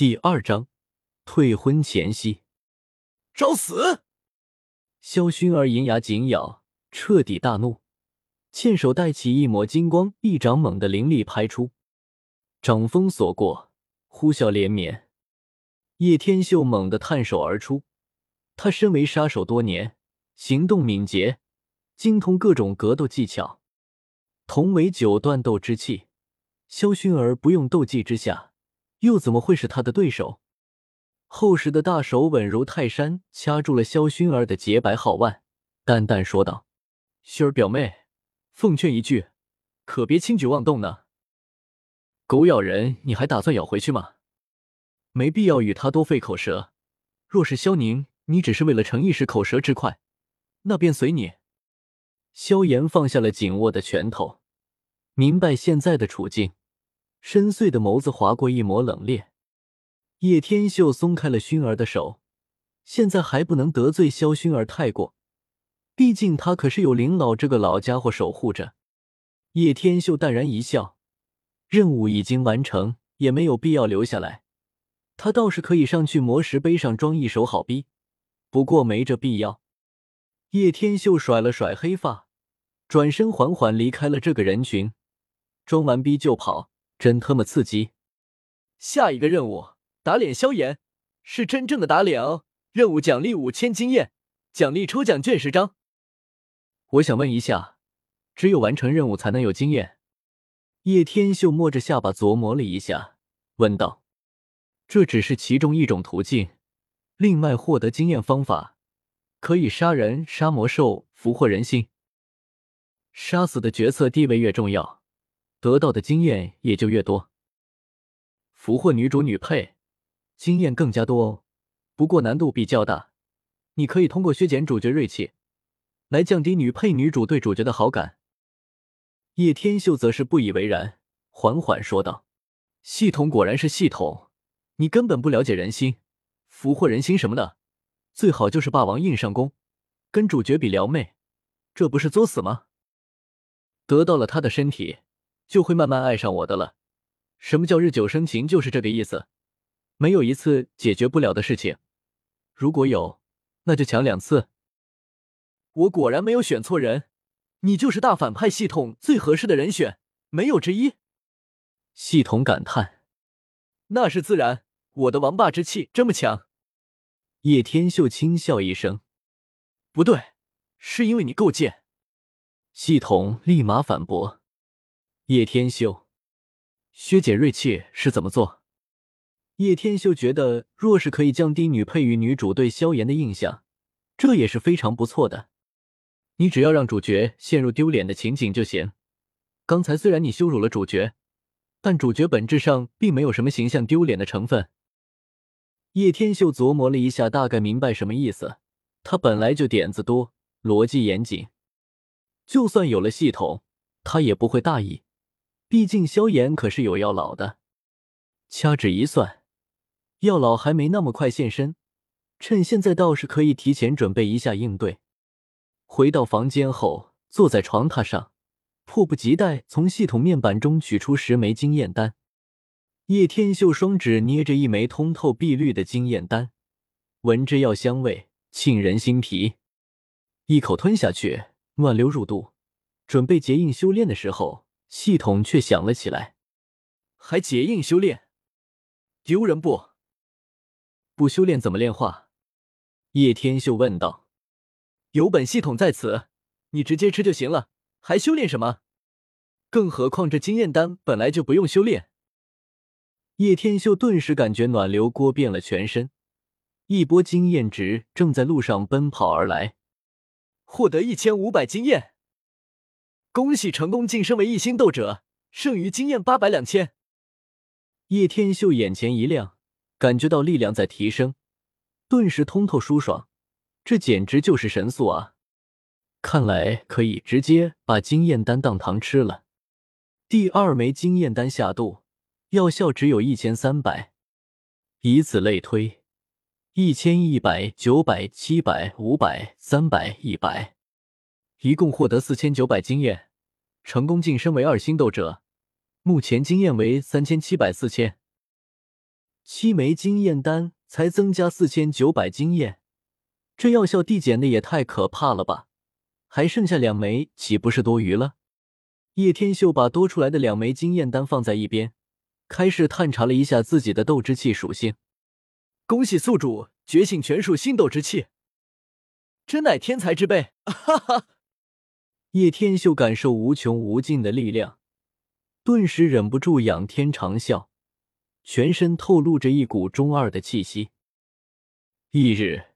第二章，退婚前夕，找死！萧薰儿银牙紧咬，彻底大怒，欠手带起一抹金光，一掌猛地凌厉拍出，掌风所过，呼啸连绵。叶天秀猛地探手而出，他身为杀手多年，行动敏捷，精通各种格斗技巧，同为九段斗之气，萧薰儿不用斗技之下。又怎么会是他的对手？厚实的大手稳如泰山，掐住了萧薰儿的洁白皓腕，淡淡说道：“薰儿表妹，奉劝一句，可别轻举妄动呢。狗咬人，你还打算咬回去吗？没必要与他多费口舌。若是萧宁，你只是为了逞一时口舌之快，那便随你。”萧炎放下了紧握的拳头，明白现在的处境。深邃的眸子划过一抹冷冽，叶天秀松开了熏儿的手，现在还不能得罪萧薰儿太过，毕竟他可是有林老这个老家伙守护着。叶天秀淡然一笑，任务已经完成，也没有必要留下来。他倒是可以上去魔石碑上装一手好逼，不过没这必要。叶天秀甩了甩黑发，转身缓缓离开了这个人群，装完逼就跑。真他妈刺激！下一个任务打脸萧炎，是真正的打脸哦！任务奖励五千经验，奖励抽奖卷十张。我想问一下，只有完成任务才能有经验？叶天秀摸着下巴琢磨了一下，问道：“这只是其中一种途径，另外获得经验方法可以杀人、杀魔兽、俘获人心。杀死的角色地位越重要。”得到的经验也就越多。俘获女主女配，经验更加多哦，不过难度比较大。你可以通过削减主角锐气，来降低女配女主对主角的好感。叶天秀则是不以为然，缓缓说道：“系统果然是系统，你根本不了解人心，俘获人心什么的，最好就是霸王硬上弓，跟主角比撩妹，这不是作死吗？得到了他的身体。”就会慢慢爱上我的了。什么叫日久生情？就是这个意思。没有一次解决不了的事情，如果有，那就抢两次。我果然没有选错人，你就是大反派系统最合适的人选，没有之一。系统感叹：“那是自然，我的王霸之气这么强。”叶天秀轻笑一声：“不对，是因为你够贱。”系统立马反驳。叶天秀，削减锐气是怎么做？叶天秀觉得，若是可以降低女配与女主对萧炎的印象，这也是非常不错的。你只要让主角陷入丢脸的情景就行。刚才虽然你羞辱了主角，但主角本质上并没有什么形象丢脸的成分。叶天秀琢磨了一下，大概明白什么意思。他本来就点子多，逻辑严谨，就算有了系统，他也不会大意。毕竟萧炎可是有药老的，掐指一算，药老还没那么快现身，趁现在倒是可以提前准备一下应对。回到房间后，坐在床榻上，迫不及待从系统面板中取出十枚经验丹。叶天秀双指捏着一枚通透碧绿的经验丹，闻着药香味沁人心脾，一口吞下去，暖流入肚。准备结印修炼的时候。系统却响了起来，还结印修炼，丢人不？不修炼怎么炼化？叶天秀问道。有本系统在此，你直接吃就行了，还修炼什么？更何况这经验丹本来就不用修炼。叶天秀顿时感觉暖流锅遍了全身，一波经验值正在路上奔跑而来，获得一千五百经验。恭喜成功晋升为一星斗者，剩余经验八百两千。叶天秀眼前一亮，感觉到力量在提升，顿时通透舒爽，这简直就是神速啊！看来可以直接把经验丹当糖吃了。第二枚经验丹下肚，药效只有一千三百，以此类推，一千一百、九百、七百、五百、三百、一百。一共获得四千九百经验，成功晋升为二星斗者。目前经验为三千七百四千。七枚经验丹才增加四千九百经验，这药效递减的也太可怕了吧！还剩下两枚，岂不是多余了？叶天秀把多出来的两枚经验丹放在一边，开始探查了一下自己的斗之气属性。恭喜宿主觉醒全属性斗之气，真乃天才之辈！哈哈！叶天秀感受无穷无尽的力量，顿时忍不住仰天长啸，全身透露着一股中二的气息。翌日，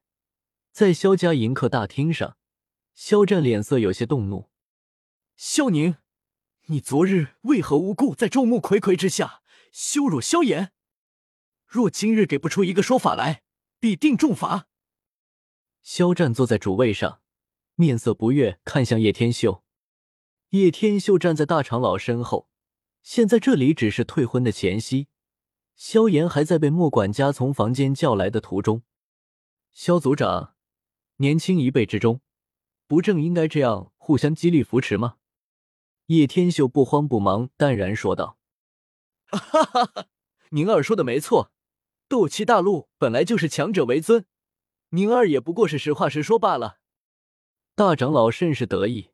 在萧家迎客大厅上，萧战脸色有些动怒：“萧宁。”你昨日为何无故在众目睽睽之下羞辱萧炎？若今日给不出一个说法来，必定重罚。萧战坐在主位上，面色不悦，看向叶天秀。叶天秀站在大长老身后。现在这里只是退婚的前夕，萧炎还在被莫管家从房间叫来的途中。萧族长，年轻一辈之中，不正应该这样互相激励扶持吗？叶天秀不慌不忙，淡然说道：“哈哈哈，宁儿说的没错，斗气大陆本来就是强者为尊，宁儿也不过是实话实说罢了。”大长老甚是得意，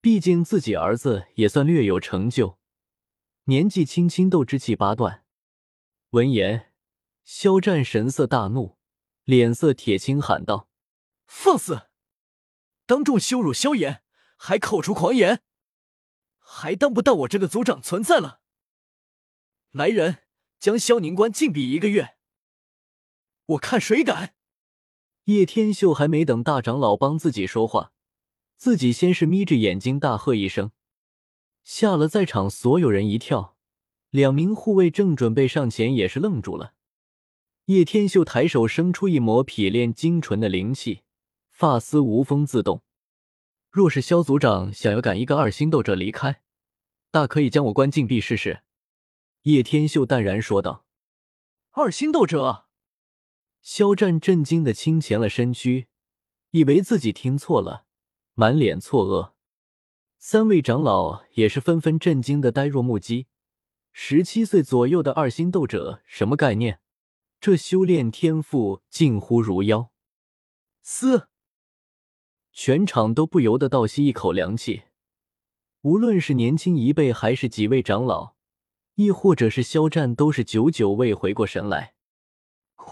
毕竟自己儿子也算略有成就，年纪轻轻斗之气八段。闻言，肖战神色大怒，脸色铁青，喊道：“放肆！当众羞辱萧炎，还口出狂言！”还当不到我这个族长存在了？来人，将萧宁关禁闭一个月。我看谁敢！叶天秀还没等大长老帮自己说话，自己先是眯着眼睛大喝一声，吓了在场所有人一跳。两名护卫正准备上前，也是愣住了。叶天秀抬手生出一抹匹练精纯的灵气，发丝无风自动。若是萧族长想要赶一个二星斗者离开，大可以将我关禁闭试试。”叶天秀淡然说道。“二星斗者？”肖战震惊的倾前了身躯，以为自己听错了，满脸错愕。三位长老也是纷纷震惊的呆若木鸡。十七岁左右的二星斗者，什么概念？这修炼天赋近乎如妖。嘶！全场都不由得倒吸一口凉气，无论是年轻一辈，还是几位长老，亦或者是肖战，都是久久未回过神来。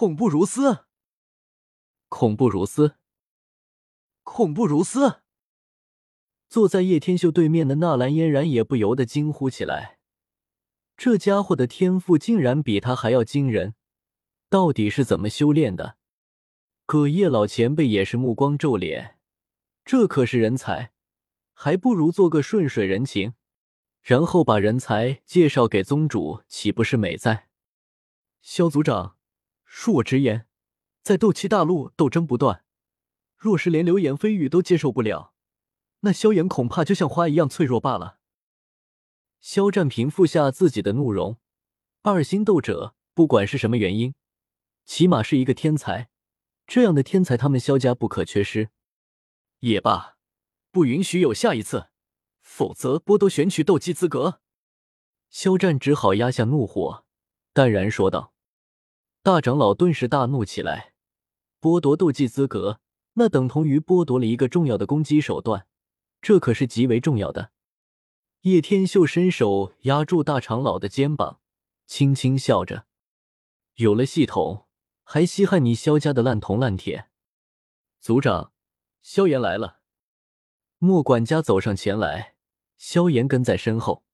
恐怖如斯，恐怖如斯，恐怖如斯！坐在叶天秀对面的纳兰嫣然也不由得惊呼起来：这家伙的天赋竟然比他还要惊人，到底是怎么修炼的？葛叶老前辈也是目光皱脸。这可是人才，还不如做个顺水人情，然后把人才介绍给宗主，岂不是美哉？萧族长，恕我直言，在斗气大陆斗争不断，若是连流言蜚语都接受不了，那萧炎恐怕就像花一样脆弱罢了。肖战平复下自己的怒容，二星斗者，不管是什么原因，起码是一个天才，这样的天才，他们萧家不可缺失。也罢，不允许有下一次，否则剥夺选取斗技资格。肖战只好压下怒火，淡然说道：“大长老顿时大怒起来，剥夺斗技资格，那等同于剥夺了一个重要的攻击手段，这可是极为重要的。”叶天秀伸手压住大长老的肩膀，轻轻笑着：“有了系统，还稀罕你萧家的烂铜烂铁？族长。”萧炎来了，莫管家走上前来，萧炎跟在身后。